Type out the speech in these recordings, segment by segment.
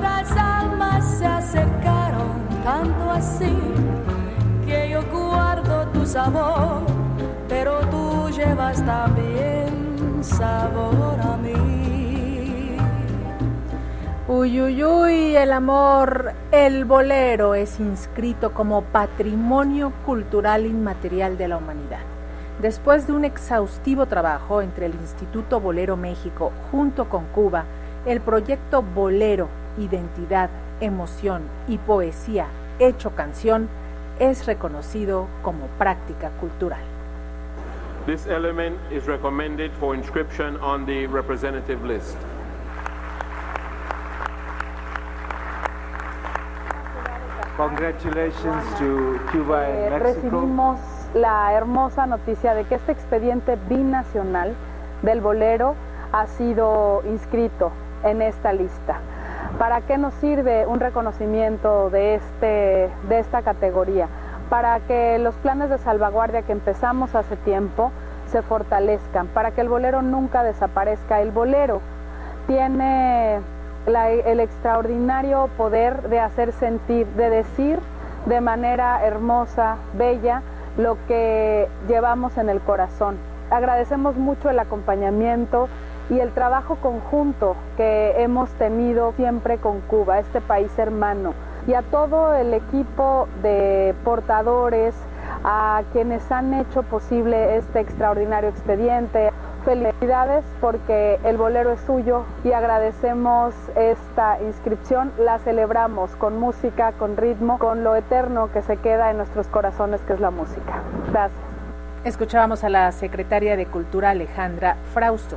nuestras almas se acercaron tanto así que yo guardo tu sabor, pero tú llevas también sabor a mí. Uy, uy, uy, el amor, el bolero es inscrito como patrimonio cultural inmaterial de la humanidad. Después de un exhaustivo trabajo entre el Instituto Bolero México junto con Cuba, el proyecto Bolero Identidad, Emoción y Poesía hecho canción es reconocido como práctica cultural. This element is recommended for inscription on the representative list. Congratulations to Cuba and Eh, Mexico. recibimos la hermosa noticia de que este expediente binacional del bolero ha sido inscrito en esta lista. ¿Para qué nos sirve un reconocimiento de, este, de esta categoría? Para que los planes de salvaguardia que empezamos hace tiempo se fortalezcan, para que el bolero nunca desaparezca. El bolero tiene el extraordinario poder de hacer sentir, de decir de manera hermosa, bella, lo que llevamos en el corazón. Agradecemos mucho el acompañamiento y el trabajo conjunto que hemos tenido siempre con Cuba, este país hermano, y a todo el equipo de portadores, a quienes han hecho posible este extraordinario expediente. Felicidades porque el bolero es suyo y agradecemos esta inscripción. La celebramos con música, con ritmo, con lo eterno que se queda en nuestros corazones, que es la música. Gracias. Escuchábamos a la secretaria de Cultura Alejandra Frausto.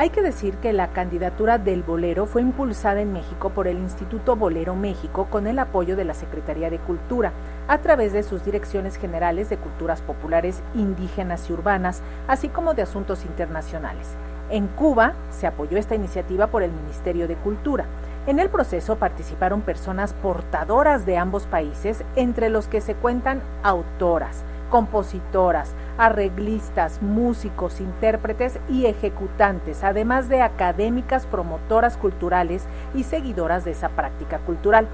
Hay que decir que la candidatura del bolero fue impulsada en México por el Instituto Bolero México con el apoyo de la Secretaría de Cultura a través de sus direcciones generales de culturas populares indígenas y urbanas, así como de asuntos internacionales. En Cuba se apoyó esta iniciativa por el Ministerio de Cultura. En el proceso participaron personas portadoras de ambos países, entre los que se cuentan autoras, compositoras, arreglistas, músicos, intérpretes y ejecutantes, además de académicas, promotoras culturales y seguidoras de esa práctica cultural.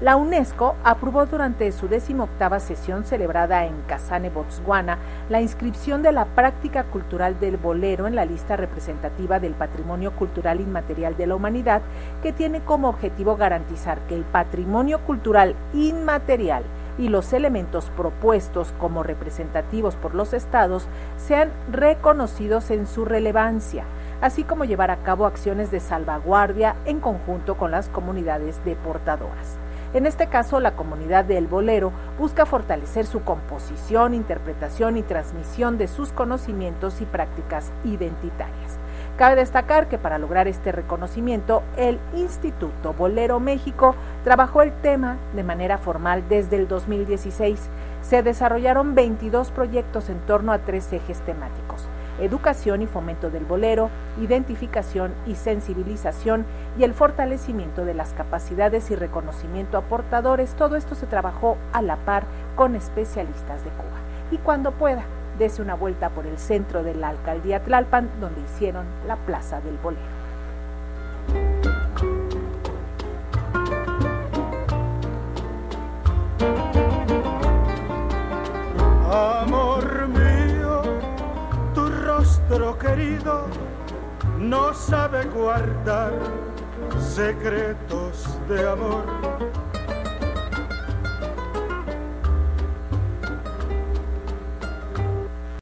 La UNESCO aprobó durante su decimoctava sesión celebrada en Kasane, Botswana, la inscripción de la práctica cultural del bolero en la lista representativa del patrimonio cultural inmaterial de la humanidad, que tiene como objetivo garantizar que el patrimonio cultural inmaterial y los elementos propuestos como representativos por los estados sean reconocidos en su relevancia, así como llevar a cabo acciones de salvaguardia en conjunto con las comunidades deportadoras. En este caso, la comunidad del bolero busca fortalecer su composición, interpretación y transmisión de sus conocimientos y prácticas identitarias. Cabe destacar que para lograr este reconocimiento, el Instituto Bolero México trabajó el tema de manera formal desde el 2016. Se desarrollaron 22 proyectos en torno a tres ejes temáticos educación y fomento del bolero, identificación y sensibilización y el fortalecimiento de las capacidades y reconocimiento a portadores. Todo esto se trabajó a la par con especialistas de Cuba. Y cuando pueda, dese una vuelta por el centro de la alcaldía Tlalpan, donde hicieron la Plaza del Bolero. Amor mío, tu rostro querido no sabe guardar secretos de amor.